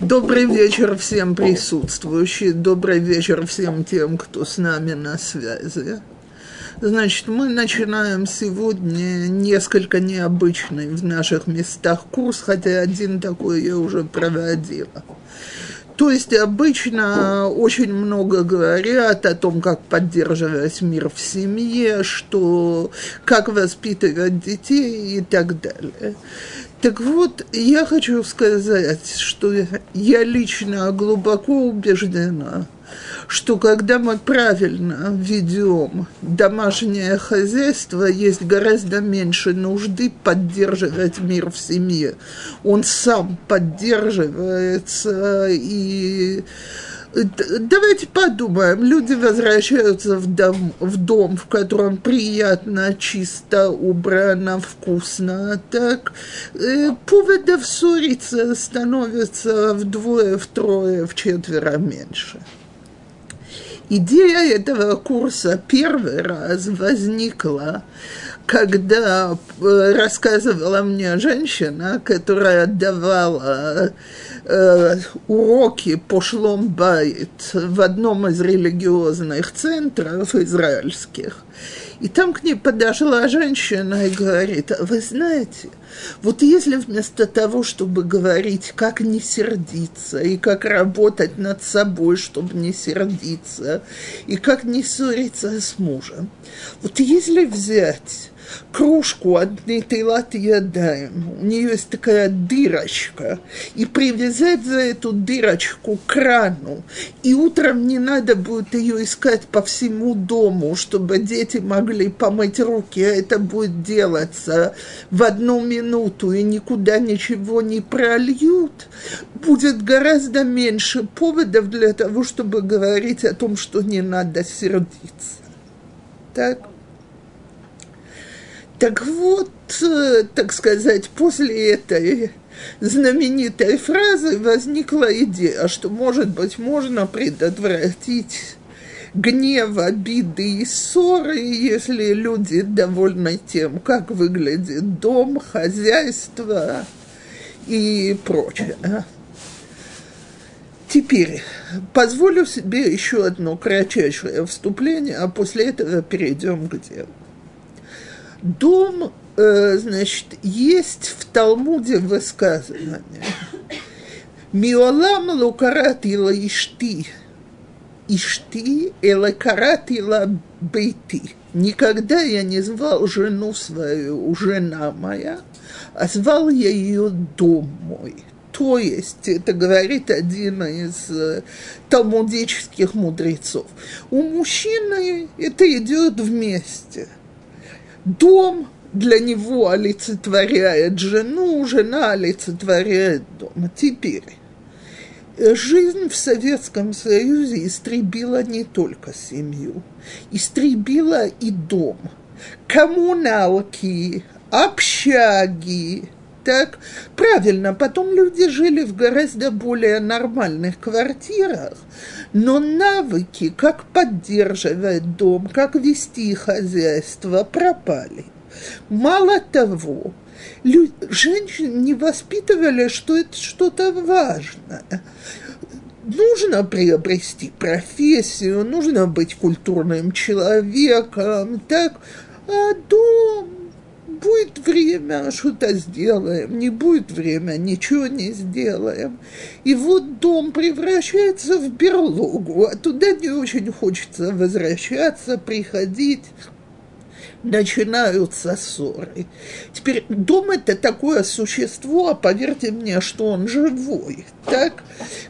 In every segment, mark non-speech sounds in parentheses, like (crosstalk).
Добрый вечер всем присутствующим, добрый вечер всем тем, кто с нами на связи. Значит, мы начинаем сегодня несколько необычный в наших местах курс, хотя один такой я уже проводила. То есть обычно очень много говорят о том, как поддерживать мир в семье, что как воспитывать детей и так далее. Так вот, я хочу сказать, что я лично глубоко убеждена, что когда мы правильно ведем домашнее хозяйство, есть гораздо меньше нужды поддерживать мир в семье. Он сам поддерживается и Давайте подумаем. Люди возвращаются в дом, в дом, в котором приятно, чисто, убрано, вкусно. Так э, поводов ссориться становится вдвое, втрое, в четверо меньше. Идея этого курса первый раз возникла, когда э, рассказывала мне женщина, которая давала э, уроки по шломбайт в одном из религиозных центров израильских. И там к ней подошла женщина и говорит, «А вы знаете, вот если вместо того, чтобы говорить, как не сердиться, и как работать над собой, чтобы не сердиться, и как не ссориться с мужем, вот если взять кружку от Нейтилат Ядаем, у нее есть такая дырочка, и привязать за эту дырочку к крану, и утром не надо будет ее искать по всему дому, чтобы дети могли помыть руки, а это будет делаться в одну минуту, и никуда ничего не прольют, будет гораздо меньше поводов для того, чтобы говорить о том, что не надо сердиться. Так? Так вот, э, так сказать, после этой знаменитой фразы возникла идея, что, может быть, можно предотвратить гнев, обиды и ссоры, если люди довольны тем, как выглядит дом, хозяйство и прочее. Теперь позволю себе еще одно кратчайшее вступление, а после этого перейдем к делу. Дом, э, значит, есть в Талмуде высказывание. Миолам лукаратила ишти. Ишти элакаратила бейти. Никогда я не звал жену свою, жена моя, а звал я ее дом мой. То есть, это говорит один из э, талмудических мудрецов. У мужчины это идет вместе – Дом для него олицетворяет жену, жена олицетворяет дом. Теперь, жизнь в Советском Союзе истребила не только семью, истребила и дом. Коммуналки, общаги, так, правильно, потом люди жили в гораздо более нормальных квартирах, но навыки, как поддерживать дом, как вести хозяйство, пропали. Мало того, люди, женщин не воспитывали, что это что-то важное. Нужно приобрести профессию, нужно быть культурным человеком, так, а дом будет время, что-то сделаем, не будет время, ничего не сделаем. И вот дом превращается в берлогу, а туда не очень хочется возвращаться, приходить начинаются ссоры. Теперь дом это такое существо, а поверьте мне, что он живой, так,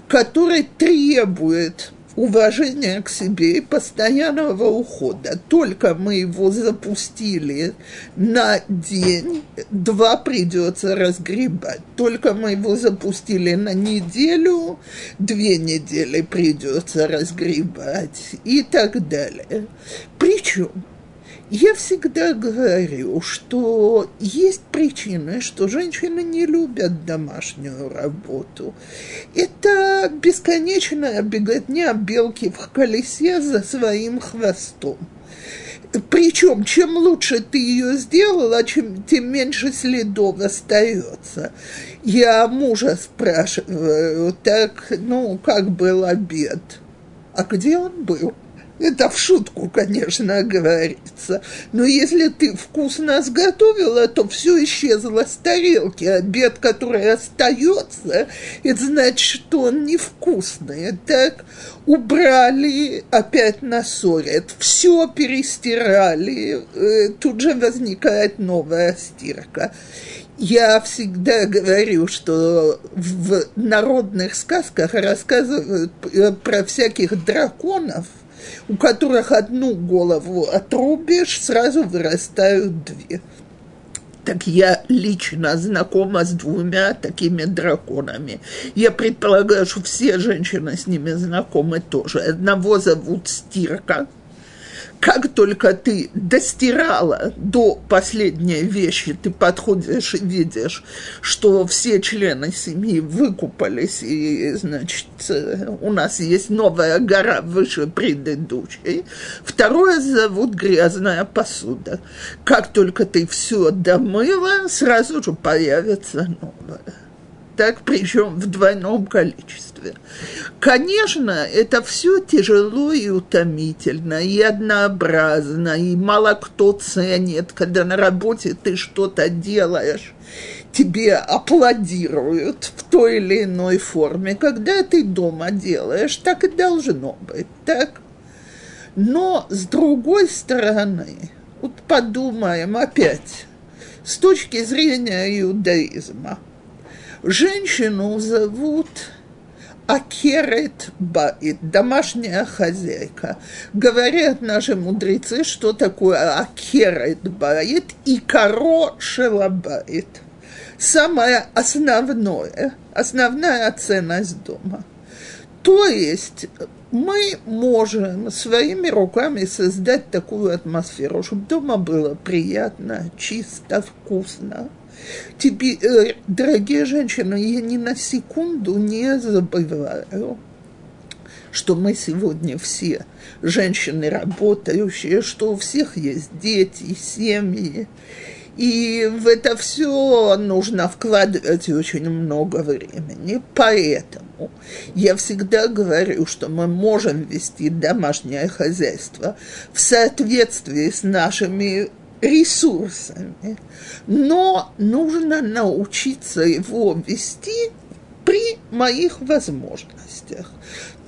который требует уважения к себе и постоянного ухода. Только мы его запустили на день, два придется разгребать. Только мы его запустили на неделю, две недели придется разгребать и так далее. Причем я всегда говорю, что есть причины, что женщины не любят домашнюю работу. Это бесконечная беготня белки в колесе за своим хвостом. причем, чем лучше ты ее сделала, чем, тем меньше следов остается. Я мужа спрашиваю, так, ну, как был обед? А где он был? Это в шутку, конечно, говорится. Но если ты вкусно сготовила, то все исчезло с тарелки. Обед, который остается, это значит, что он невкусный. Так убрали, опять насорят, все перестирали, э, тут же возникает новая стирка. Я всегда говорю, что в народных сказках рассказывают э, про всяких драконов – у которых одну голову отрубишь, сразу вырастают две. Так я лично знакома с двумя такими драконами. Я предполагаю, что все женщины с ними знакомы тоже. Одного зовут Стирка – как только ты достирала до последней вещи, ты подходишь и видишь, что все члены семьи выкупались, и, значит, у нас есть новая гора выше предыдущей. Второе зовут грязная посуда. Как только ты все домыла, сразу же появится новая так причем в двойном количестве. Конечно, это все тяжело и утомительно, и однообразно, и мало кто ценит, когда на работе ты что-то делаешь, тебе аплодируют в той или иной форме. Когда ты дома делаешь, так и должно быть, так? Но с другой стороны, вот подумаем опять, с точки зрения иудаизма – Женщину зовут Акерет Баит, домашняя хозяйка. Говорят наши мудрецы, что такое Акерет Баит и Каро Шелабаит. Самое основное, основная ценность дома. То есть мы можем своими руками создать такую атмосферу, чтобы дома было приятно, чисто, вкусно – Тебе, э, дорогие женщины, я ни на секунду не забываю, что мы сегодня все женщины работающие, что у всех есть дети, семьи. И в это все нужно вкладывать очень много времени. Поэтому я всегда говорю, что мы можем вести домашнее хозяйство в соответствии с нашими ресурсами, но нужно научиться его вести при моих возможностях.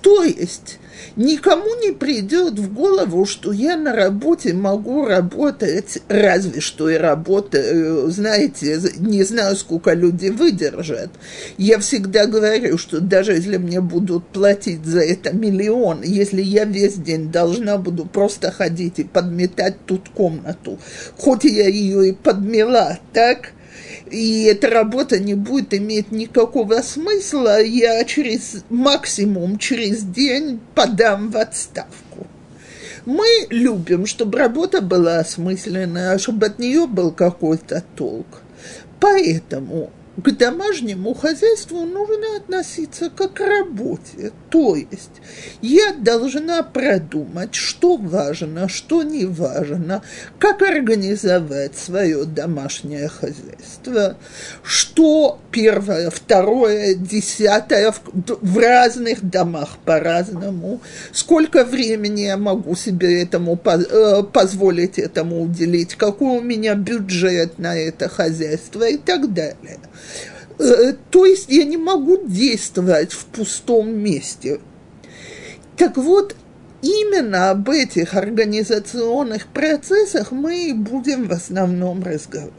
То есть никому не придет в голову, что я на работе могу работать, разве что и работаю, знаете, не знаю, сколько люди выдержат. Я всегда говорю, что даже если мне будут платить за это миллион, если я весь день должна буду просто ходить и подметать тут комнату, хоть я ее и подмела, так, и эта работа не будет иметь никакого смысла, я через максимум через день подам в отставку. Мы любим, чтобы работа была осмысленная, чтобы от нее был какой-то толк. Поэтому к домашнему хозяйству нужно относиться как к работе. То есть я должна продумать, что важно, что не важно, как организовать свое домашнее хозяйство, что первое, второе, десятое в, в разных домах по-разному, сколько времени я могу себе этому э, позволить этому уделить, какой у меня бюджет на это хозяйство и так далее. Э, то есть я не могу действовать в пустом месте. Так вот, именно об этих организационных процессах мы будем в основном разговаривать.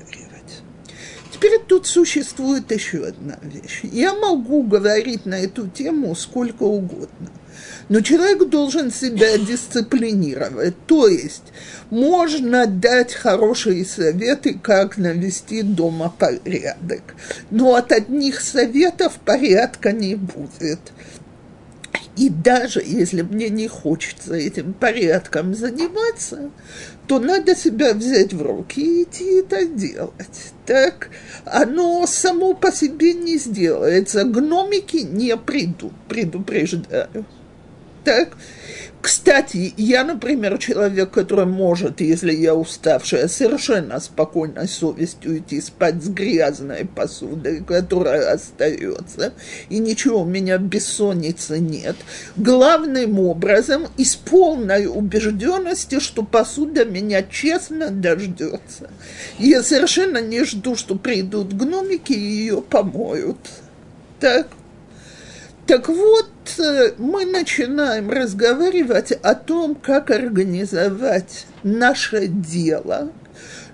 Теперь тут существует еще одна вещь. Я могу говорить на эту тему сколько угодно – но человек должен себя дисциплинировать. То есть можно дать хорошие советы, как навести дома порядок. Но от одних советов порядка не будет. И даже если мне не хочется этим порядком заниматься, то надо себя взять в руки и идти это делать. Так оно само по себе не сделается. Гномики не придут, предупреждаю. Так? Кстати, я, например, человек, который может, если я уставшая, совершенно спокойной совестью идти спать с грязной посудой, которая остается, и ничего у меня бессонницы нет. Главным образом, из полной убежденности, что посуда меня честно дождется. Я совершенно не жду, что придут гномики и ее помоют. Так? Так вот, э, мы начинаем разговаривать о том, как организовать наше дело,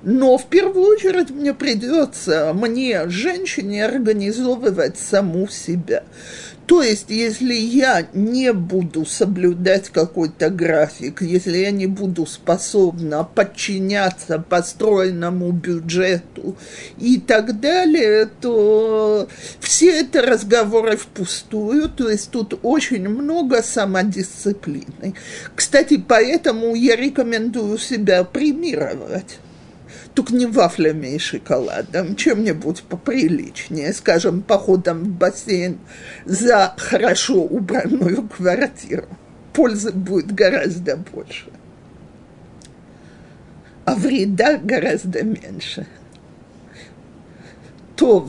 но в первую очередь мне придется, мне, женщине, организовывать саму себя. То есть, если я не буду соблюдать какой-то график, если я не буду способна подчиняться построенному бюджету и так далее, то все это разговоры впустую, то есть тут очень много самодисциплины. Кстати, поэтому я рекомендую себя премировать только не вафлями и шоколадом, чем-нибудь поприличнее, скажем, походом в бассейн за хорошо убранную квартиру. Пользы будет гораздо больше, а вреда гораздо меньше. То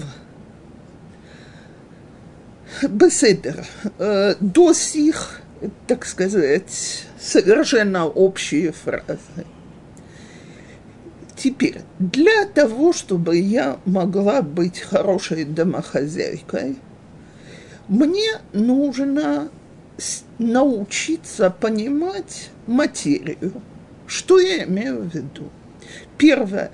Беседер. Э, до сих, так сказать, совершенно общие фразы. Теперь, для того, чтобы я могла быть хорошей домохозяйкой, мне нужно научиться понимать материю. Что я имею в виду? Первое.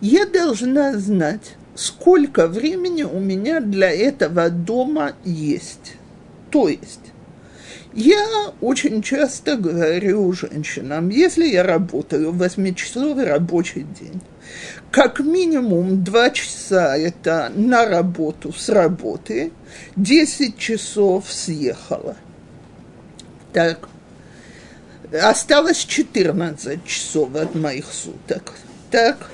Я должна знать, сколько времени у меня для этого дома есть. То есть, я очень часто говорю женщинам, если я работаю восьмичасовый рабочий день, как минимум два часа это на работу с работы, 10 часов съехала. Так, осталось 14 часов от моих суток. Так,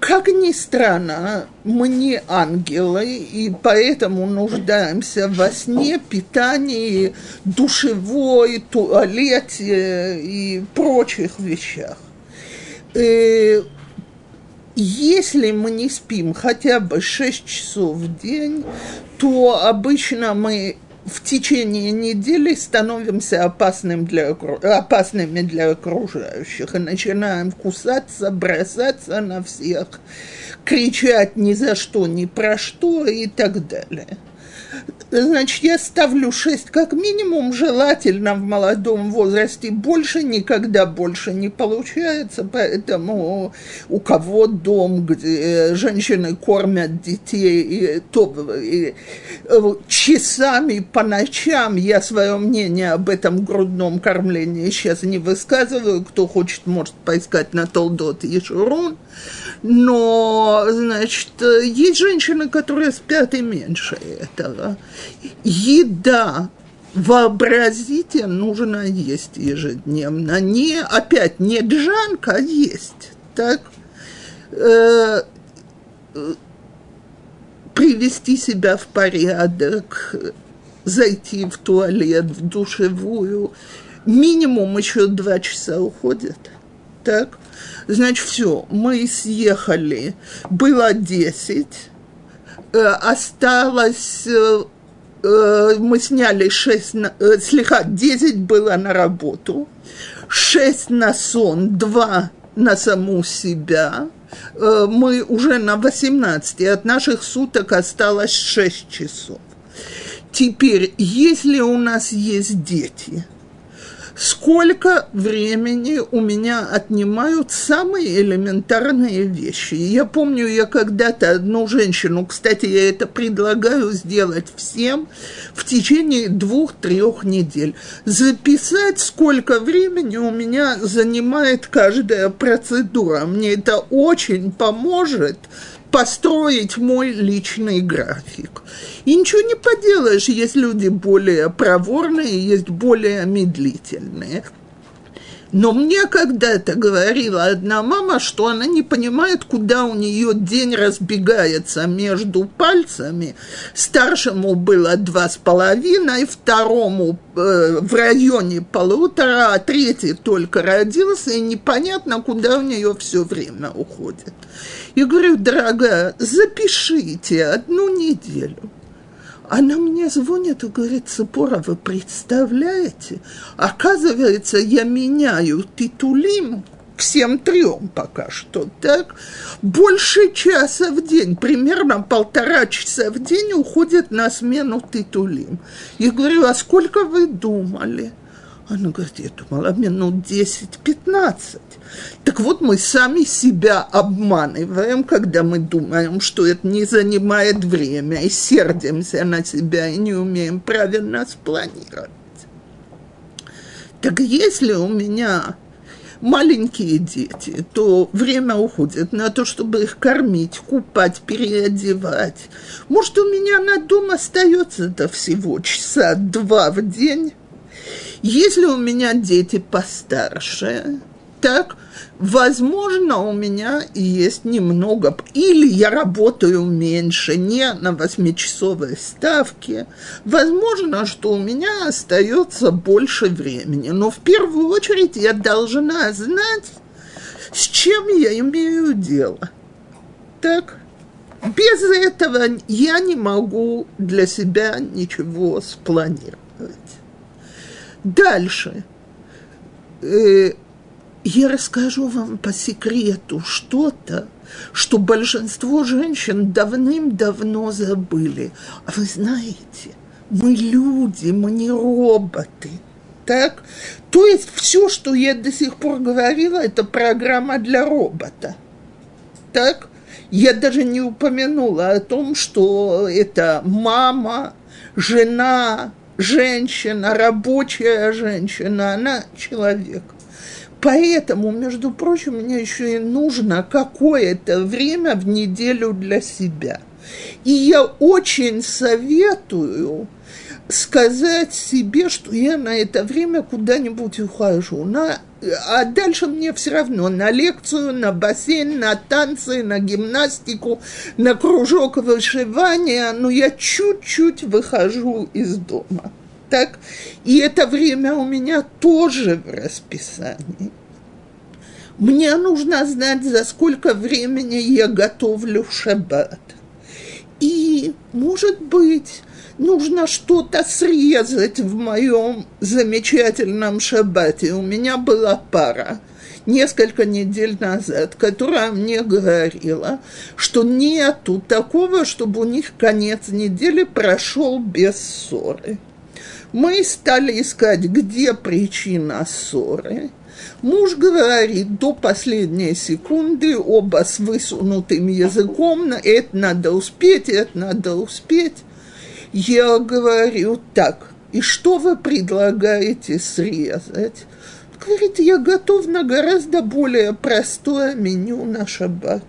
как ни странно, мы не ангелы, и поэтому нуждаемся во сне, питании, душевой, туалете и прочих вещах. Э, если мы не спим хотя бы 6 часов в день, то обычно мы в течение недели становимся опасным для, опасными для окружающих и начинаем кусаться, бросаться на всех, кричать ни за что, ни про что и так далее. Значит, я ставлю 6 как минимум, желательно в молодом возрасте. Больше, никогда больше не получается, поэтому у кого дом, где женщины кормят детей, и, то, и, часами по ночам, я свое мнение об этом грудном кормлении сейчас не высказываю, кто хочет, может поискать на Толдот и Шурун, но, значит, есть женщины, которые спят и меньше этого. Еда, вообразите, нужно есть ежедневно. Не, опять, не джанка, а есть. Так? Э, привести себя в порядок, зайти в туалет, в душевую. Минимум еще два часа уходит. Так? Значит, все, мы съехали, было 10, э, осталось, э, э, мы сняли 6, э, слегка 10 было на работу, 6 на сон, 2 на саму себя, э, мы уже на 18, от наших суток осталось 6 часов. Теперь, если у нас есть дети – сколько времени у меня отнимают самые элементарные вещи. Я помню, я когда-то одну женщину, кстати, я это предлагаю сделать всем в течение двух-трех недель, записать, сколько времени у меня занимает каждая процедура. Мне это очень поможет построить мой личный график. И ничего не поделаешь, есть люди более проворные, есть более медлительные. Но мне когда-то говорила одна мама, что она не понимает, куда у нее день разбегается между пальцами. Старшему было два с половиной, второму э, в районе полутора, а третий только родился, и непонятно, куда у нее все время уходит. И говорю, дорогая, запишите одну неделю – она мне звонит и говорит, Цепора, вы представляете? Оказывается, я меняю титулим всем трем пока что, так? Больше часа в день, примерно полтора часа в день уходит на смену титулим. Я говорю, а сколько вы думали? Она говорит, я думала, минут 10-15. Так вот, мы сами себя обманываем, когда мы думаем, что это не занимает время, и сердимся на себя, и не умеем правильно спланировать. Так если у меня маленькие дети, то время уходит на то, чтобы их кормить, купать, переодевать. Может, у меня на дом остается до всего часа два в день, если у меня дети постарше, так, возможно, у меня есть немного, или я работаю меньше, не на восьмичасовой ставке, возможно, что у меня остается больше времени, но в первую очередь я должна знать, с чем я имею дело. Так, без этого я не могу для себя ничего спланировать. Дальше. Э, я расскажу вам по секрету что-то, что большинство женщин давным-давно забыли. А вы знаете, мы люди, мы не роботы. Так? То есть все, что я до сих пор говорила, это программа для робота. Так? Я даже не упомянула о том, что это мама, жена, женщина, рабочая женщина, она человек. Поэтому, между прочим, мне еще и нужно какое-то время в неделю для себя. И я очень советую сказать себе, что я на это время куда-нибудь ухожу. На, а дальше мне все равно на лекцию, на бассейн, на танцы, на гимнастику, на кружок вышивания, но я чуть-чуть выхожу из дома. Так? И это время у меня тоже в расписании. Мне нужно знать, за сколько времени я готовлю шаббат. И, может быть, нужно что-то срезать в моем замечательном шаббате. У меня была пара несколько недель назад, которая мне говорила, что нету такого, чтобы у них конец недели прошел без ссоры. Мы стали искать, где причина ссоры. Муж говорит до последней секунды, оба с высунутым языком, это надо успеть, это надо успеть. Я говорю так, и что вы предлагаете срезать? Говорит, я готов на гораздо более простое меню на шаббат.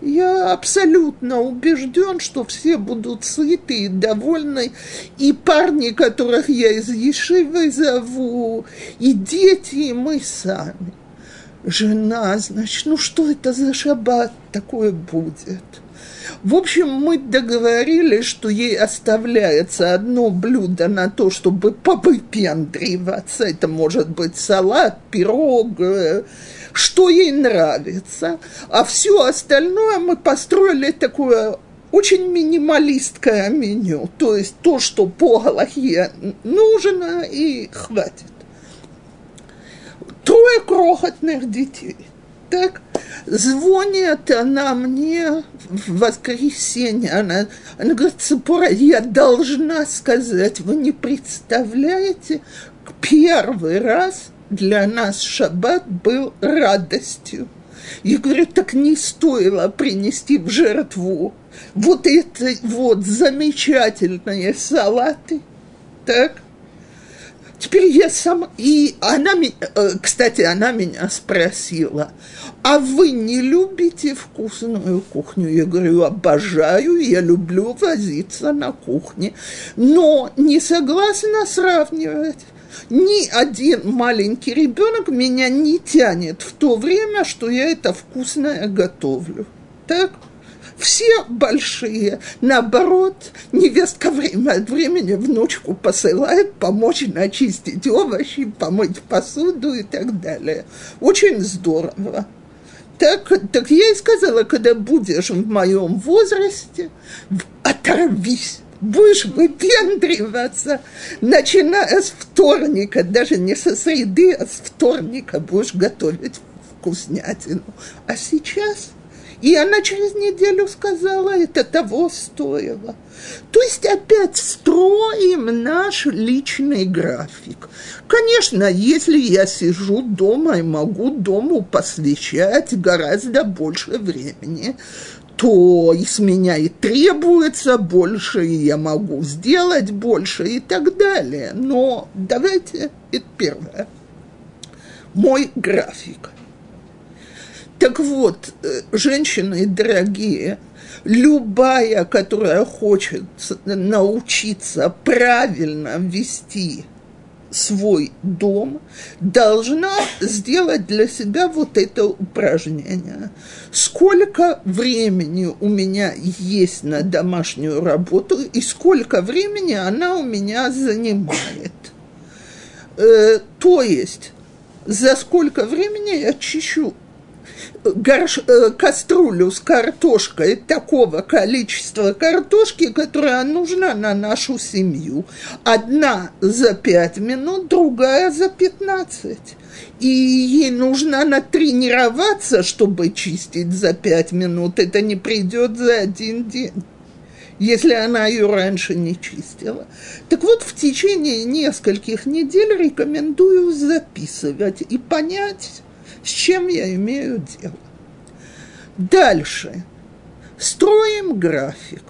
Я абсолютно убежден, что все будут сыты и довольны, и парни, которых я из Ешивы зову, и дети, и мы сами. Жена, значит, ну что это за шаббат такое будет? В общем, мы договорились, что ей оставляется одно блюдо на то, чтобы повыпендриваться. Это может быть салат, пирог, э, что ей нравится. А все остальное мы построили такое очень минималистское меню. То есть то, что по Галахе нужно, и хватит. Трое крохотных детей – так звонит она мне в воскресенье, она, она говорит, Цепора, я должна сказать, вы не представляете, первый раз для нас шаббат был радостью. Я говорю, так не стоило принести в жертву вот это вот замечательные салаты, так? Теперь я сама... И она, э, кстати, она меня спросила, а вы не любите вкусную кухню? Я говорю, обожаю, я люблю возиться на кухне, но не согласна сравнивать ни один маленький ребенок меня не тянет в то время, что я это вкусное готовлю. Так? Все большие. Наоборот, невестка время от времени внучку посылает помочь начистить овощи, помыть посуду и так далее. Очень здорово. Так, так я и сказала, когда будешь в моем возрасте, оторвись будешь выпендриваться, начиная с вторника, даже не со среды, а с вторника будешь готовить вкуснятину. А сейчас и она через неделю сказала, это того стоило. То есть опять строим наш личный график. Конечно, если я сижу дома и могу дому посвящать гораздо больше времени, то с меня и требуется больше, и я могу сделать больше и так далее. Но давайте, это первое. Мой график. Так вот, э, женщины дорогие, любая, которая хочет научиться правильно вести свой дом, должна сделать для себя вот это упражнение. Сколько времени у меня есть на домашнюю работу и сколько времени она у меня занимает. Э, то есть, за сколько времени я чищу горш, э, кастрюлю с картошкой такого количества картошки, которая нужна на нашу семью. Одна за пять минут, другая за пятнадцать. И ей нужно натренироваться, чтобы чистить за пять минут. Это не придет за один день если она ее раньше не чистила. Так вот, в течение нескольких недель рекомендую записывать и понять, с чем я имею дело. Дальше. Строим график.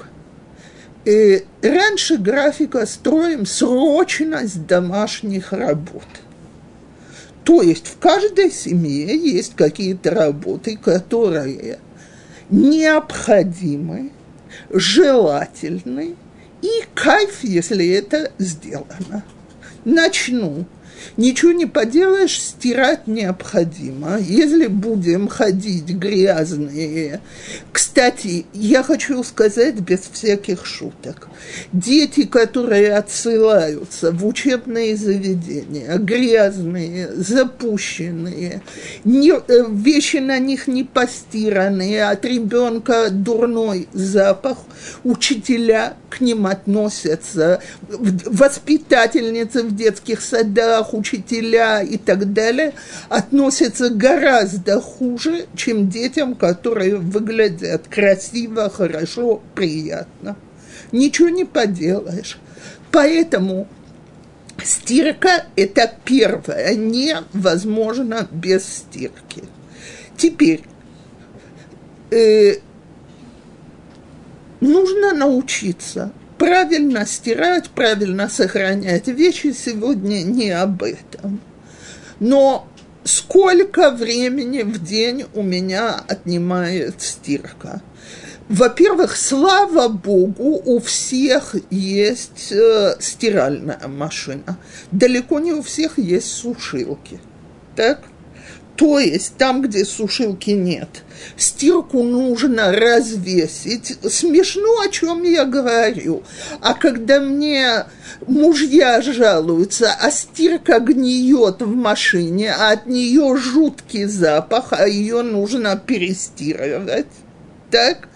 И раньше графика строим срочность домашних работ. То есть в каждой семье есть какие-то работы, которые необходимы, желательны и кайф, если это сделано. Начну Ничего не поделаешь, стирать необходимо. Если будем ходить грязные... Кстати, я хочу сказать без всяких шуток. Дети, которые отсылаются в учебные заведения, грязные, запущенные, не, э, вещи на них не постиранные, от ребенка дурной запах, учителя к ним относятся, воспитательницы в детских садах, учителя и так далее относятся гораздо хуже, чем детям, которые выглядят красиво, хорошо, приятно. Ничего не поделаешь. Поэтому стирка – это первое, невозможно без стирки. Теперь, э, нужно научиться правильно стирать, правильно сохранять вещи сегодня не об этом. Но сколько времени в день у меня отнимает стирка? Во-первых, слава богу, у всех есть э, стиральная машина. Далеко не у всех есть сушилки. Так? То есть там, где сушилки нет, стирку нужно развесить. Смешно, о чем я говорю. А когда мне мужья жалуются, а стирка гниет в машине, а от нее жуткий запах, а ее нужно перестирывать, так?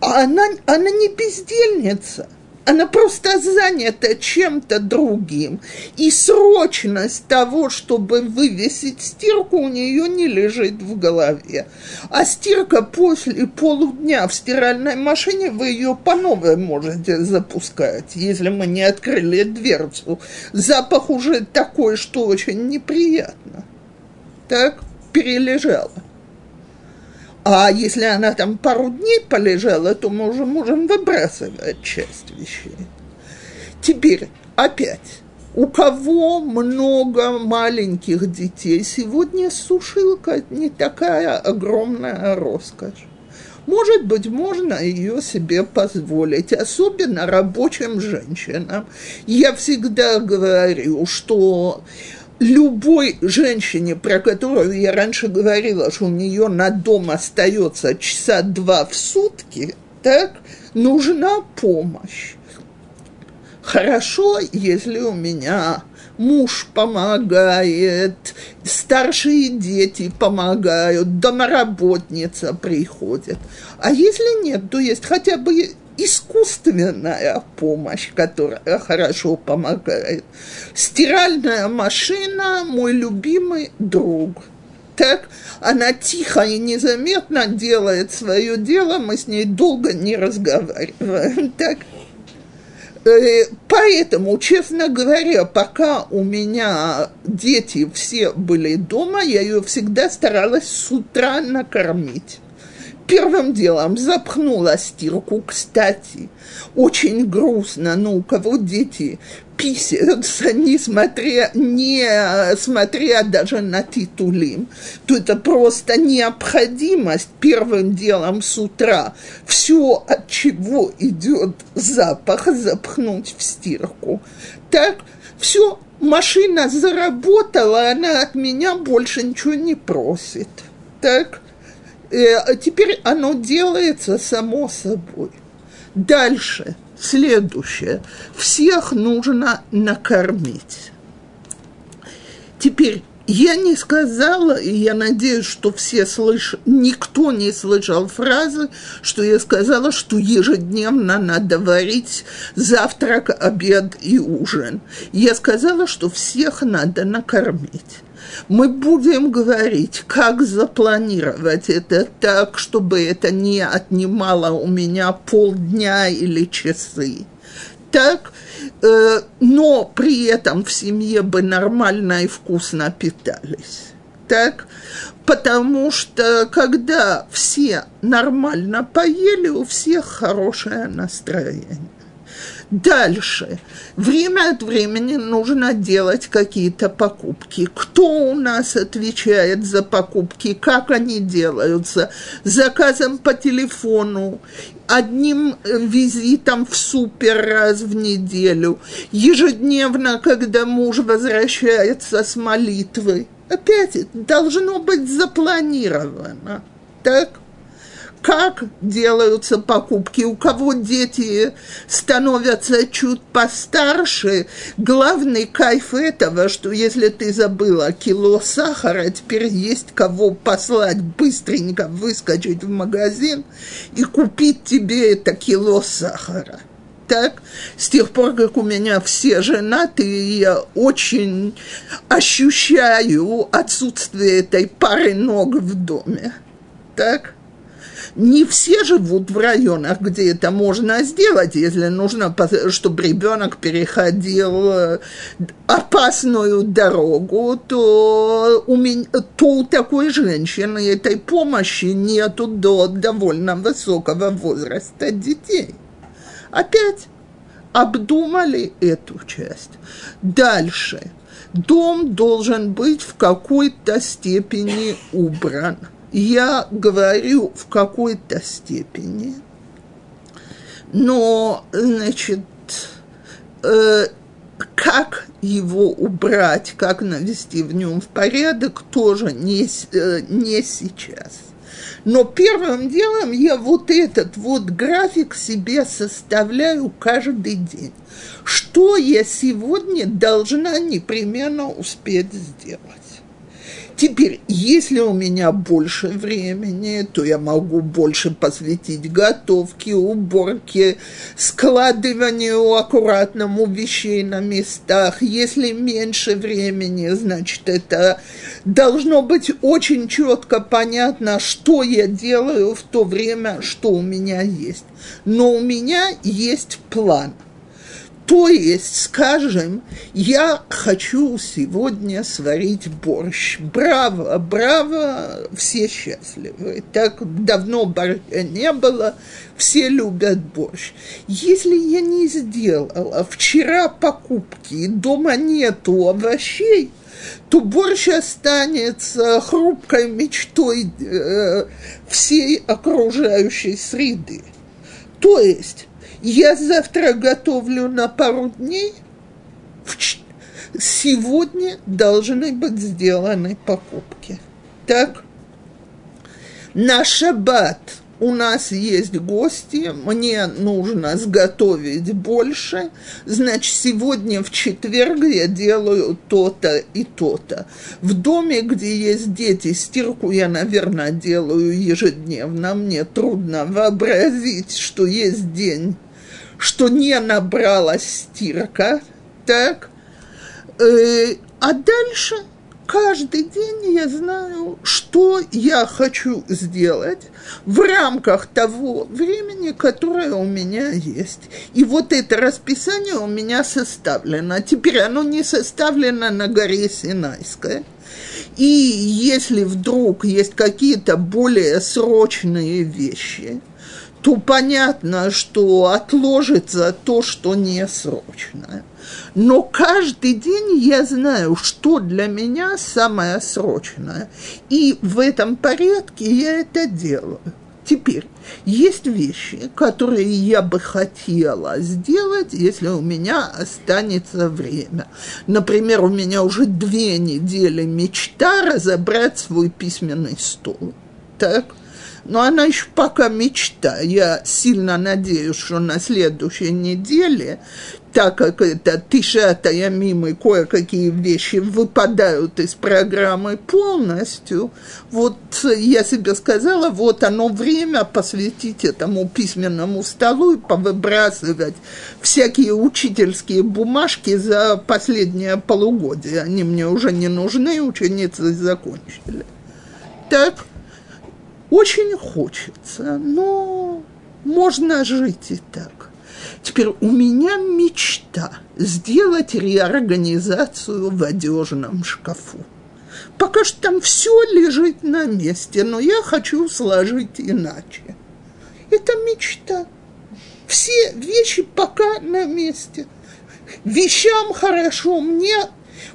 А она, она не бездельница – она просто занята чем-то другим. И срочность того, чтобы вывесить стирку, у нее не лежит в голове. А стирка после полудня в стиральной машине, вы ее по новой можете запускать, если мы не открыли дверцу. Запах уже такой, что очень неприятно. Так, перележала. А если она там пару дней полежала, то мы уже можем выбрасывать часть вещей. Теперь опять, у кого много маленьких детей, сегодня сушилка не такая огромная роскошь. может быть, можно ее себе позволить, особенно рабочим женщинам. Я всегда говорю, что любой женщине, про которую я раньше говорила, что у нее на дом остается часа два в сутки, так, нужна помощь. Хорошо, если у меня муж помогает, старшие дети помогают, домоработница приходит. А если нет, то есть хотя бы искусственная помощь, которая хорошо помогает. Стиральная машина – мой любимый друг. Так она тихо и незаметно делает свое дело, мы с ней долго не разговариваем. Так Э, поэтому, честно говоря, пока у меня дети все были дома, я ее всегда старалась с утра накормить. Первым делом запхнула стирку, кстати. Очень грустно, но у кого дети писаются, (laughs) несмотря, не смотря даже на титулим, то это просто необходимость первым делом с утра все, от чего идет запах, запхнуть в стирку. Так, все, машина заработала, она от меня больше ничего не просит. Так, теперь оно делается само собой. Дальше – Следующее. Всех нужно накормить. Теперь я не сказала, и я надеюсь, что все слышат, никто не слышал фразы, что я сказала, что ежедневно надо варить завтрак, обед и ужин. Я сказала, что всех надо накормить мы будем говорить, как запланировать это так, чтобы это не отнимало у меня полдня или часы. Так, э, но при этом в семье бы нормально и вкусно питались. Так, потому что когда все нормально поели, у всех хорошее настроение. Дальше. Время от времени нужно делать какие-то покупки. Кто у нас отвечает за покупки, как они делаются, заказом по телефону, одним визитом в супер раз в неделю, ежедневно, когда муж возвращается с молитвы. Опять должно быть запланировано. Так? Как делаются покупки, у кого дети становятся чуть постарше, главный кайф этого, что если ты забыла кило сахара, теперь есть кого послать быстренько выскочить в магазин и купить тебе это кило сахара. Так, с тех пор, как у меня все женаты, я очень ощущаю отсутствие этой пары ног в доме. Так? Не все живут в районах, где это можно сделать, если нужно, чтобы ребенок переходил э, опасную дорогу, то у, меня, то у такой женщины этой помощи нету до довольно высокого возраста детей. Опять обдумали эту часть. Дальше. Дом должен быть в какой-то степени убран я говорю в какой-то степени, но, значит, э, как его убрать, как навести в нем в порядок, тоже не, э, не сейчас. Но первым делом я вот этот вот график себе составляю каждый день. Что я сегодня должна непременно успеть сделать? Теперь, если у меня больше времени, то я могу больше посвятить готовке, уборке, складыванию аккуратному вещей на местах. Если меньше времени, значит, это должно быть очень четко понятно, что я делаю в то время, что у меня есть. Но у меня есть план – то есть, скажем, я хочу сегодня сварить борщ. Браво, браво, все счастливы. Так давно борща не было, все любят борщ. Если я не сделала вчера покупки, дома нету овощей, то борщ останется хрупкой мечтой э, всей окружающей среды. То есть я завтра готовлю на пару дней, сегодня должны быть сделаны покупки. Так, на шаббат у нас есть гости, мне нужно сготовить больше, значит, сегодня в четверг я делаю то-то и то-то. В доме, где есть дети, стирку я, наверное, делаю ежедневно. Мне трудно вообразить, что есть день, что не набралась стирка, так? Э, а дальше – каждый день я знаю, что я хочу сделать в рамках того времени, которое у меня есть. И вот это расписание у меня составлено. Теперь оно не составлено на горе Синайской. И если вдруг есть какие-то более срочные вещи, то понятно, что отложится то, что не срочное. Но каждый день я знаю, что для меня самое срочное. И в этом порядке я это делаю. Теперь, есть вещи, которые я бы хотела сделать, если у меня останется время. Например, у меня уже две недели мечта разобрать свой письменный стол. Так? Но она еще пока мечта. Я сильно надеюсь, что на следующей неделе, так как это тишата ямимы, кое-какие вещи выпадают из программы полностью, вот я себе сказала, вот оно время посвятить этому письменному столу и повыбрасывать всякие учительские бумажки за последнее полугодие. Они мне уже не нужны, ученицы закончили. Так, очень хочется, но можно жить и так. Теперь у меня мечта сделать реорганизацию в одежном шкафу. Пока что там все лежит на месте, но я хочу сложить иначе. Это мечта. Все вещи пока на месте. Вещам хорошо, мне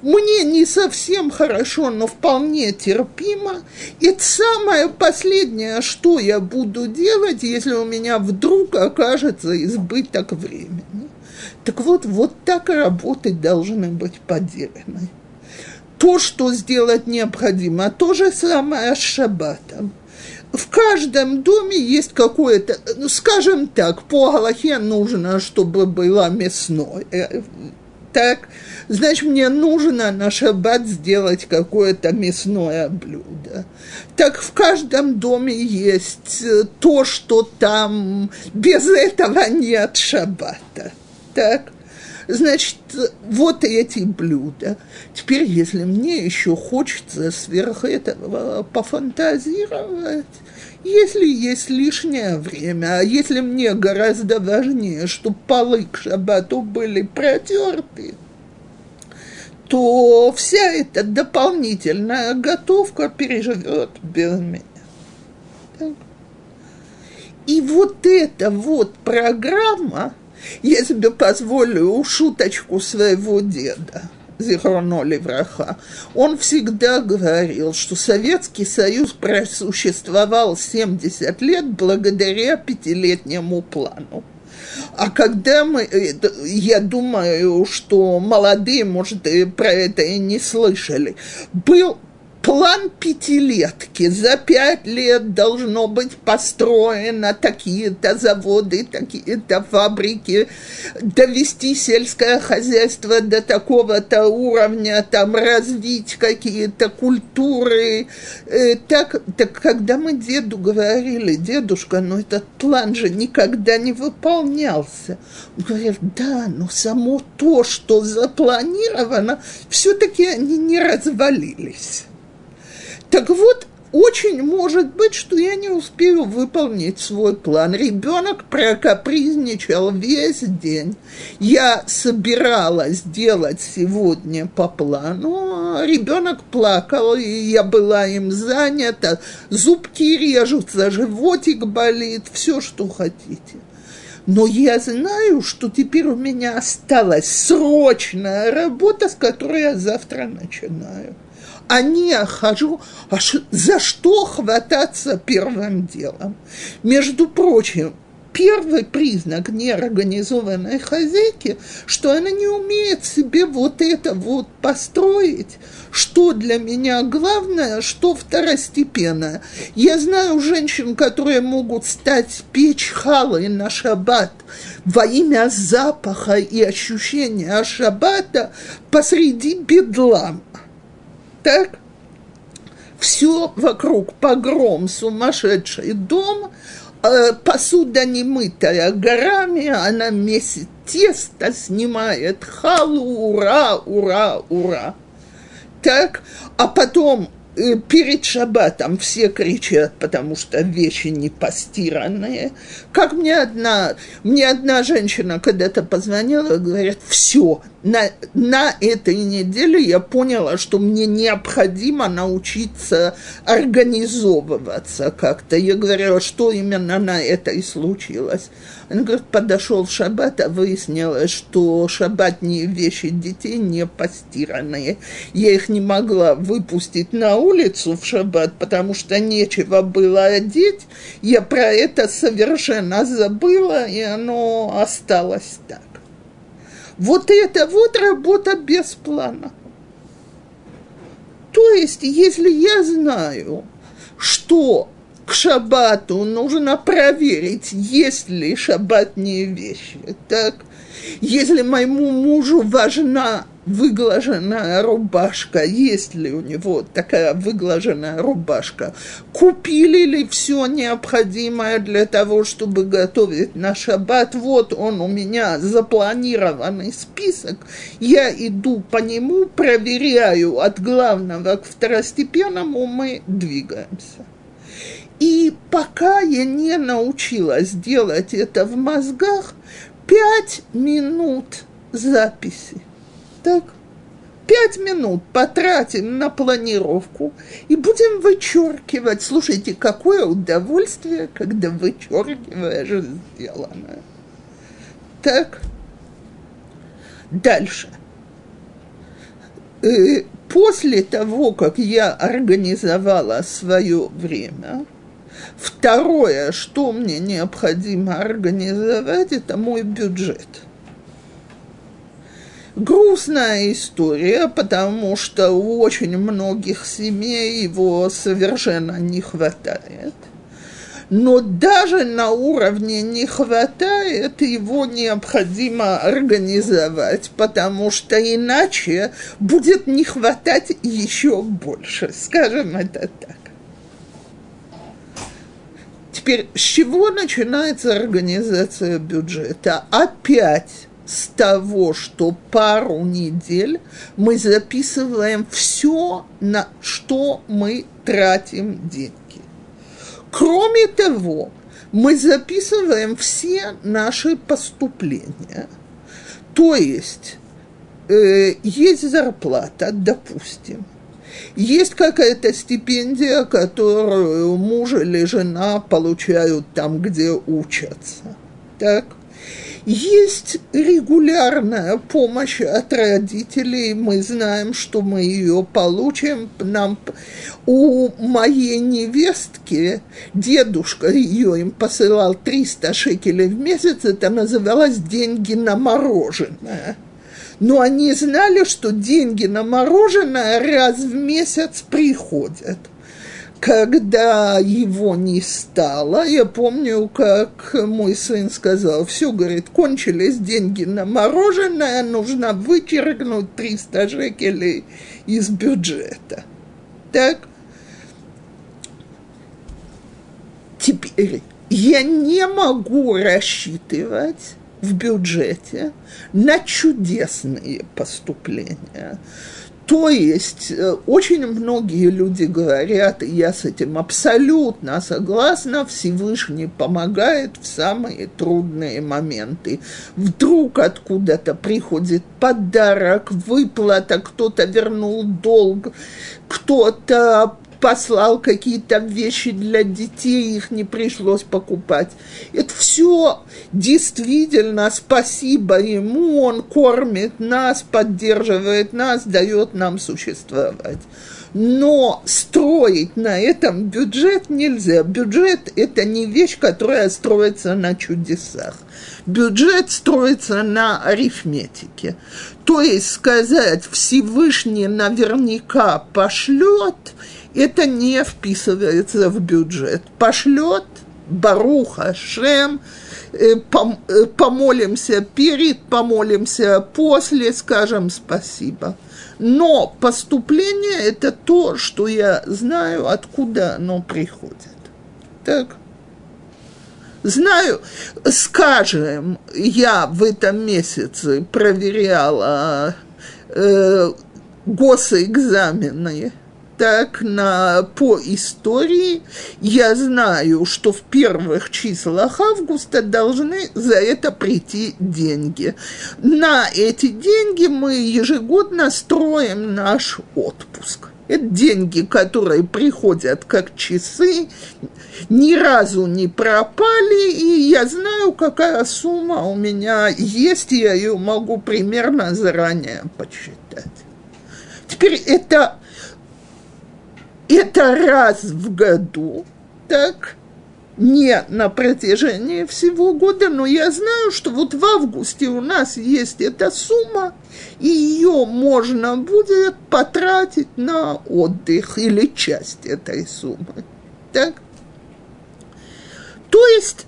мне не совсем хорошо, но вполне терпимо. И самое последнее, что я буду делать, если у меня вдруг окажется избыток времени. Так вот, вот так работы должны быть поделены. То, что сделать необходимо, то же самое с шаббатом в каждом доме есть какое-то, ну, скажем так, по Галахе нужно, чтобы было мясное. Так, значит, мне нужно на шаббат сделать какое-то мясное блюдо. Так в каждом доме есть э, то, что там без этого нет шаббата. Так? Значит, вот эти блюда. Теперь, если мне еще хочется сверх этого пофантазировать, если есть лишнее время, а если мне гораздо важнее, чтобы полы к шабату были протерты, то вся эта дополнительная готовка переживет без меня. Так. И вот эта вот программа, я себе позволю шуточку своего деда, Зихроно Левраха, он всегда говорил, что Советский Союз просуществовал 70 лет благодаря пятилетнему плану. А когда мы, э, я думаю, что молодые, может, про это и не слышали, был план пятилетки. За пять лет должно быть построено такие-то заводы, такие-то фабрики, довести сельское хозяйство до такого-то уровня, там развить какие-то культуры. Э, так, так когда мы деду говорили, дедушка, ну этот план же никогда не выполнялся. Он говорит, да, но само то, что запланировано, все-таки они не развалились. Так вот, очень может быть, что я не успею выполнить свой план. Ребенок прокапризничал весь день. Я собиралась делать сегодня по плану, ребенок плакал, и я была им занята. Зубки режутся, животик болит, все, что хотите. но я знаю, что теперь у меня осталась срочная работа, с которой я завтра начинаю. А не хожу, а за что хвататься первым делом? Между прочим, первый признак неорганизованной хозяйки, что она не умеет себе вот это вот построить, что для меня главное, что второстепенное. Я знаю женщин, которые могут стать печь халы на шаббат во имя запаха и ощущения шаббата посреди бедлама. Так? Все вокруг погром, сумасшедший дом – Э, посуда немытая горами, она месит тесто, снимает халу, ура, ура, ура. Так, а потом перед шаббатом все кричат, потому что вещи не постиранные. Как мне одна, мне одна женщина когда-то позвонила, говорит, все, на, на этой неделе я поняла, что мне необходимо научиться организовываться как-то. Я говорю, «А что именно на это и случилось. Он говорит, подошел шаббат, а выяснилось, что шаббатные вещи детей не постиранные. Я их не могла выпустить на улицу в шаббат, потому что нечего было одеть. Я про это совершенно забыла, и оно осталось так. Вот это вот работа без плана. То есть, если я знаю, что к шаббату нужно проверить, есть ли шаббатные вещи. Так, если моему мужу важна выглаженная рубашка, есть ли у него такая выглаженная рубашка, купили ли все необходимое для того, чтобы готовить на шаббат, вот он у меня запланированный список, я иду по нему, проверяю от главного к второстепенному, мы двигаемся. И пока я не научилась делать это в мозгах, пять минут записи. Так, пять минут потратим на планировку и будем вычеркивать. Слушайте, какое удовольствие, когда вычеркиваешь сделанное. Так, дальше. Э, после того, как я организовала свое время, Второе, что мне необходимо организовать, это мой бюджет. Грустная история, потому что у очень многих семей его совершенно не хватает – но даже на уровне не хватает, его необходимо организовать, потому что иначе будет не хватать еще больше, скажем это так. Теперь, с чего начинается организация бюджета? Опять с того, что пару недель мы записываем все, на что мы тратим деньги. Кроме того, мы записываем все наши поступления. То есть э, есть зарплата, допустим, есть какая-то стипендия, которую муж или жена получают там, где учатся. Так? Есть регулярная помощь от родителей, мы знаем, что мы ее получим. Нам, у моей невестки дедушка ее им посылал 300 шекелей в месяц, это называлось «деньги на мороженое» но они знали, что деньги на мороженое раз в месяц приходят. Когда его не стало, я помню, как мой сын сказал, все, говорит, кончились деньги на мороженое, нужно вычеркнуть 300 шекелей из бюджета. Так? Теперь я не могу рассчитывать в бюджете на чудесные поступления. То есть э, очень многие люди говорят, и я с этим абсолютно согласна, Всевышний помогает в самые трудные моменты. Вдруг откуда-то приходит подарок, выплата, кто-то вернул долг, кто-то послал какие-то вещи для детей, их не пришлось покупать. Это все действительно спасибо ему, он кормит нас, поддерживает нас, дает нам существовать. Но строить на этом бюджет нельзя. Бюджет – это не вещь, которая строится на чудесах. Бюджет строится на арифметике. То есть сказать Всевышний наверняка пошлет, это не вписывается в бюджет. Пошлет Баруха Шем, э, э, помолимся перед, помолимся после, скажем спасибо. Но поступление – это то, что я знаю, откуда оно приходит. Так? Знаю, скажем, я в этом месяце проверяла э, госэкзамены, так на, по истории я знаю, что в первых числах августа должны за это прийти деньги. На эти деньги мы ежегодно строим наш отпуск. Это деньги, которые приходят как часы, ни разу не пропали, и я знаю, какая сумма у меня есть, я ее могу примерно заранее посчитать. Теперь это, это раз в году, так, не на протяжении всего года, но я знаю, что вот в августе у нас есть эта сумма, и ее можно будет потратить на отдых или часть этой суммы. Так? То есть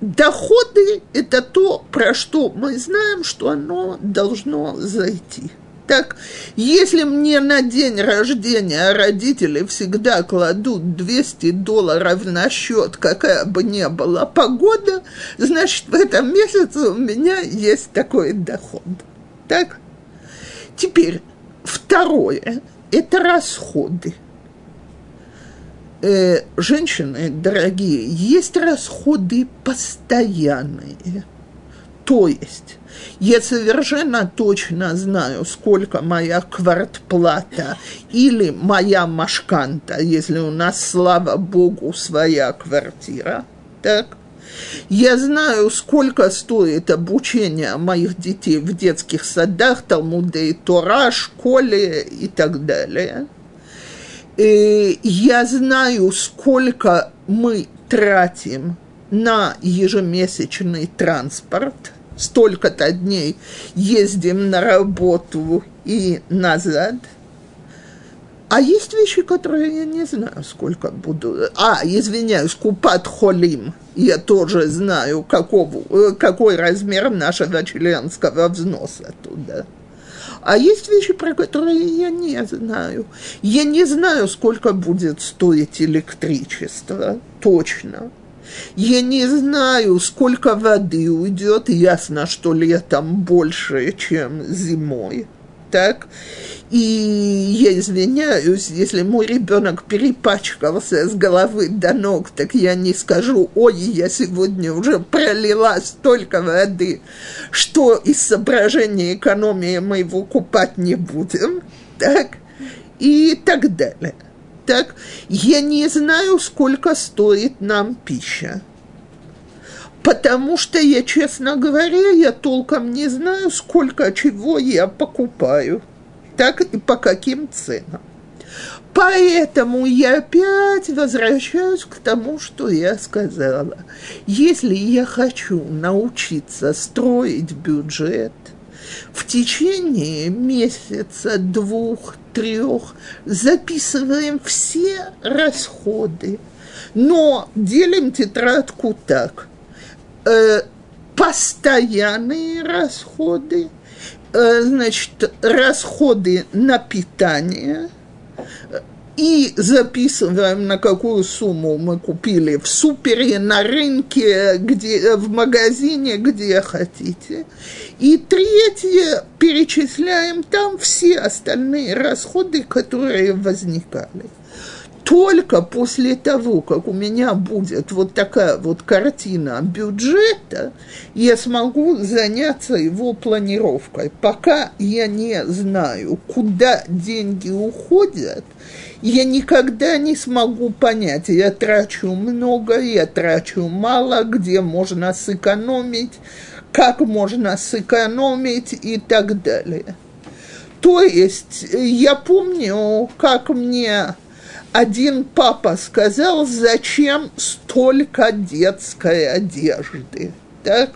доходы – это то, про что мы знаем, что оно должно зайти – так, если мне на день рождения родители всегда кладут 200 долларов на счет, какая бы ни была погода, значит, в этом месяце у меня есть такой доход. Так? Теперь, второе – это расходы. Э, женщины, дорогие, есть расходы постоянные. То есть я совершенно точно знаю, сколько моя квартплата или моя машканта, если у нас, слава богу, своя квартира. Так? Я знаю, сколько стоит обучение моих детей в детских садах, Талмуде и Тора, школе и так далее. И я знаю, сколько мы тратим на ежемесячный транспорт – столько-то дней ездим на работу и назад. А есть вещи, которые я не знаю, сколько буду. А, извиняюсь, купат холим. Я тоже знаю, какого, какой размер нашего членского взноса туда. А есть вещи, про которые я не знаю. Я не знаю, сколько будет стоить электричество, точно. Я не знаю, сколько воды уйдет. Ясно, что летом больше, чем зимой. Так? И я извиняюсь, если мой ребенок перепачкался с головы до ног, так я не скажу, ой, я сегодня уже пролила столько воды, что из соображения экономии мы его купать не будем. Так? И так далее так, я не знаю, сколько стоит нам пища. Потому что я, честно говоря, я толком не знаю, сколько чего я покупаю. Так и по каким ценам. Поэтому я опять возвращаюсь к тому, что я сказала. Если я хочу научиться строить бюджет – в течение месяца, двух, трех записываем все расходы, но делим тетрадку так. Э, постоянные расходы, э, значит, расходы на питание, и записываем, на какую сумму мы купили в супере, на рынке, где, в магазине, где хотите. И третье, перечисляем там все остальные расходы, которые возникали. Только после того, как у меня будет вот такая вот картина бюджета, я смогу заняться его планировкой. Пока я не знаю, куда деньги уходят, я никогда не смогу понять, я трачу много, я трачу мало, где можно сэкономить, как можно сэкономить и так далее. То есть я помню, как мне один папа сказал, зачем столько детской одежды. Так?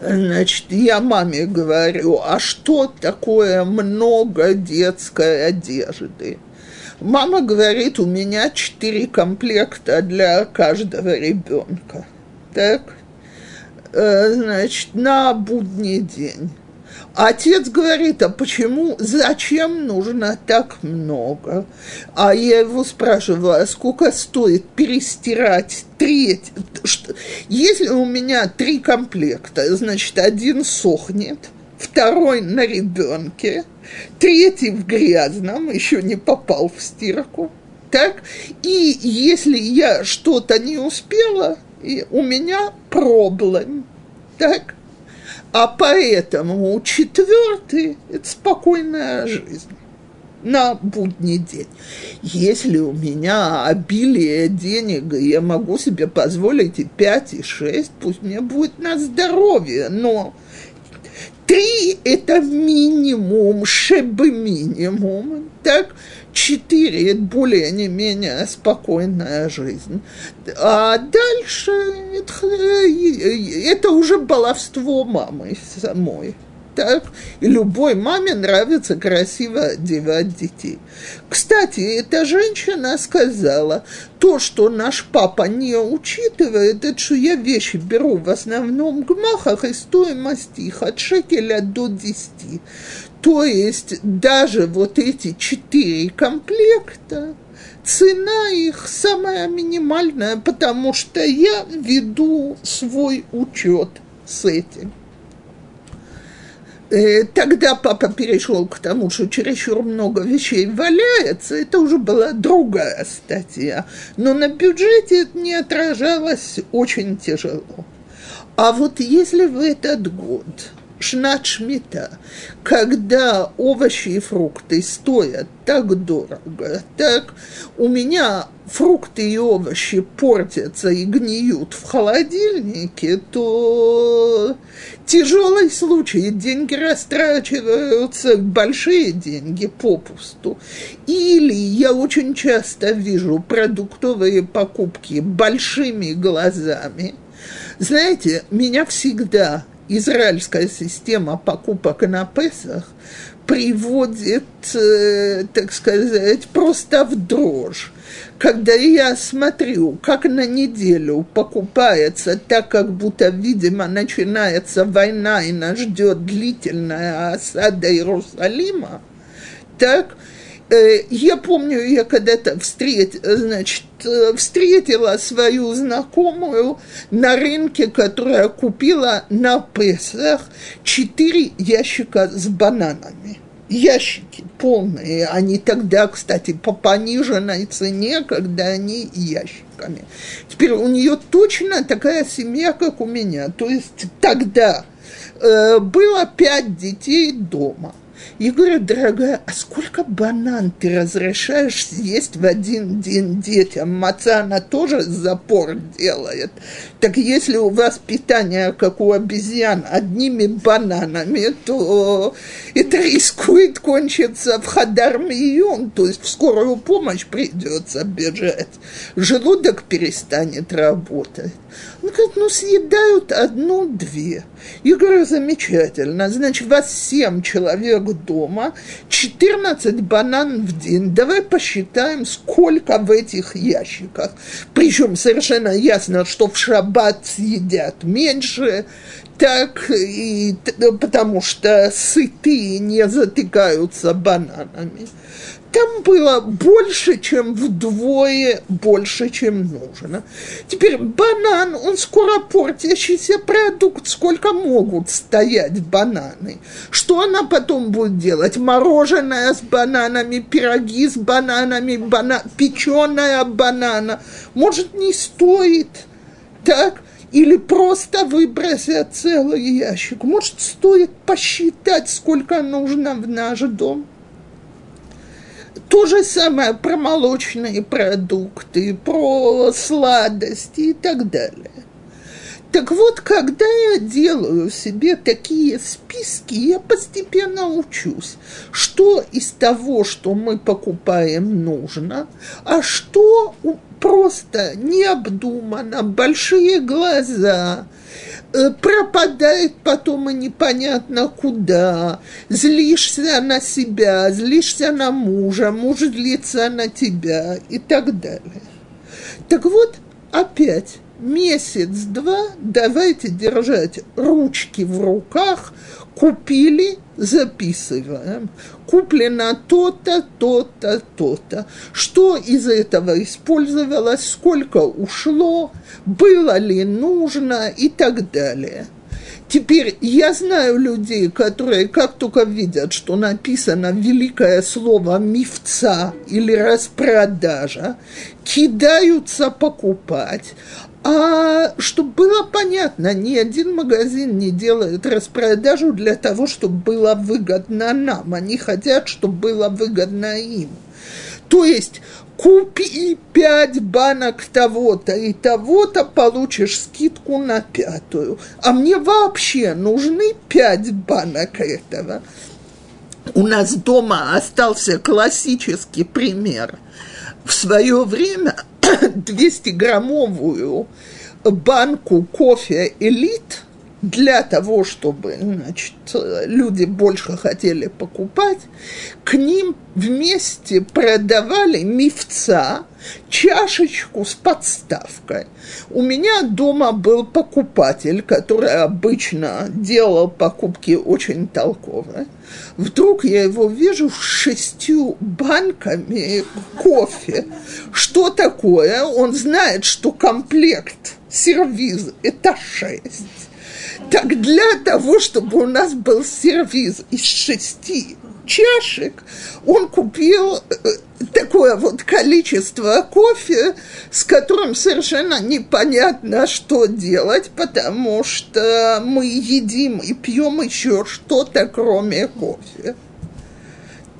Значит, я маме говорю, а что такое много детской одежды? Мама говорит, у меня четыре комплекта для каждого ребенка. Так? Э, значит, на будний день. Отец говорит, а почему, зачем нужно так много? А я его спрашиваю, а сколько стоит перестирать треть? Если у меня три комплекта, значит, один сохнет, второй на ребенке, третий в грязном, еще не попал в стирку, так? И если я что-то не успела, у меня проблем, так? А поэтому четвертый – это спокойная жизнь на будний день. Если у меня обилие денег, и я могу себе позволить и пять, и шесть, пусть мне будет на здоровье, но три – это минимум, шебы минимум, так? Четыре – это более не менее спокойная жизнь. А дальше это, это уже баловство мамы самой. Так? И любой маме нравится красиво одевать детей. Кстати, эта женщина сказала, то, что наш папа не учитывает, это что я вещи беру в основном в гмахах и стоимость их от шекеля до десяти. То есть даже вот эти четыре комплекта, цена их самая минимальная, потому что я веду свой учет с этим. Э, тогда папа перешел к тому, что чересчур много вещей валяется, это уже была другая статья. Но на бюджете это не отражалось очень тяжело. А вот если в этот год шнат шмита, когда овощи и фрукты стоят так дорого, так у меня фрукты и овощи портятся и гниют в холодильнике, то тяжелый случай, деньги растрачиваются, большие деньги попусту. Или я очень часто вижу продуктовые покупки большими глазами. Знаете, меня всегда израильская система покупок на Песах приводит, э, так сказать, просто в дрожь. Когда я смотрю, как на неделю покупается, так как будто, видимо, начинается война и нас ждет длительная осада Иерусалима, так – я помню, я когда-то встрет, значит, э, встретила свою знакомую на рынке, которая купила на Песах четыре ящика с бананами. Ящики полные, они тогда, кстати, по пониженной цене, когда они ящиками. Теперь у нее точно такая семья, как у меня. То есть тогда э, было пять детей дома – и говорю, дорогая, а сколько банан ты разрешаешь съесть в один день детям? Маца она тоже запор делает. Так если у вас питание, как у обезьян, одними бананами, то это рискует кончиться в хадармион, то есть в скорую помощь придется бежать. Желудок перестанет работать. Он говорит, ну съедают одну-две. Я говорю, замечательно, значит, вас семь человек дома, 14 банан в день. Давай посчитаем, сколько в этих ящиках. Причем совершенно ясно, что в шаббат съедят меньше, так и потому что сытые не затыкаются бананами. Там было больше, чем вдвое больше, чем нужно. Теперь банан, он скоро портящийся продукт, сколько могут стоять бананы. Что она потом будет делать? Мороженое с бананами, пироги с бананами, бана... печеная банана. Может, не стоит так? или просто выбросят целый ящик. Может, стоит посчитать, сколько нужно в наш дом. То же самое про молочные продукты, про сладости и так далее. Так вот, когда я делаю себе такие списки, я постепенно учусь, что из того, что мы покупаем, нужно, а что просто необдуманно, большие глаза, пропадает потом и непонятно куда, злишься на себя, злишься на мужа, муж злится на тебя и так далее. Так вот, опять месяц-два давайте держать ручки в руках, купили, записываем. Куплено то-то, то-то, то-то. Что из этого использовалось, сколько ушло, было ли нужно и так далее. Теперь я знаю людей, которые как только видят, что написано великое слово «мифца» или «распродажа», кидаются покупать. А чтобы было понятно, ни один магазин не делает распродажу для того, чтобы было выгодно нам. Они хотят, чтобы было выгодно им. То есть купи пять банок того-то и того-то, получишь скидку на пятую. А мне вообще нужны пять банок этого. У нас дома остался классический пример. В свое время (laughs) 200-граммовую банку кофе «Элит» для того, чтобы значит, люди больше хотели покупать, к ним вместе продавали мифца, чашечку с подставкой. У меня дома был покупатель, который обычно делал покупки очень толковые. Вдруг я его вижу с шестью банками кофе. Что такое? Он знает, что комплект сервиз – это шесть. Так для того, чтобы у нас был сервиз из шести чашек, он купил э, такое вот количество кофе, с которым совершенно непонятно, что делать, потому что мы едим и пьем еще что-то, кроме кофе.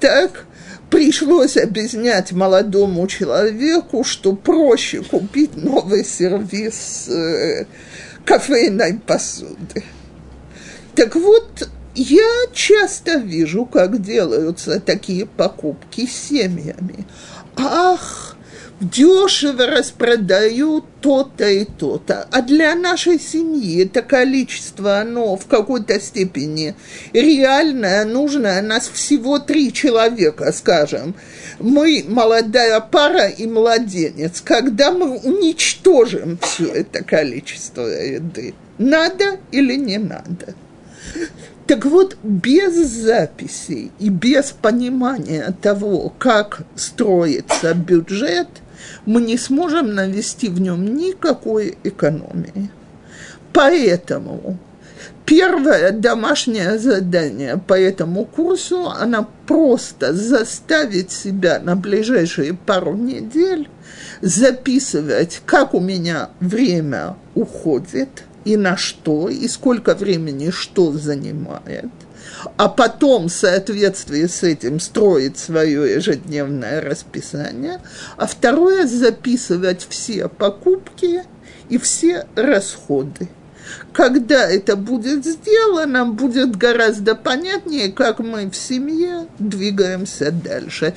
Так пришлось объяснять молодому человеку, что проще купить новый сервис э, кофейной посуды. Так вот, я часто вижу, как делаются такие покупки семьями. Ах, дешево распродают то-то и то-то. А для нашей семьи это количество, оно в какой-то степени реальное, нужное. Нас всего три человека, скажем. Мы молодая пара и младенец. Когда мы уничтожим все это количество еды, надо или не надо? Так вот, без записей и без понимания того, как строится бюджет – мы не сможем навести в нем никакой экономии. Поэтому первое домашнее задание по этому курсу, она просто заставить себя на ближайшие пару недель записывать, как у меня время уходит и на что, и сколько времени что занимает – а потом в соответствии с этим строить свое ежедневное расписание, а второе – записывать все покупки и все расходы. Когда это будет сделано, будет гораздо понятнее, как мы в семье двигаемся дальше.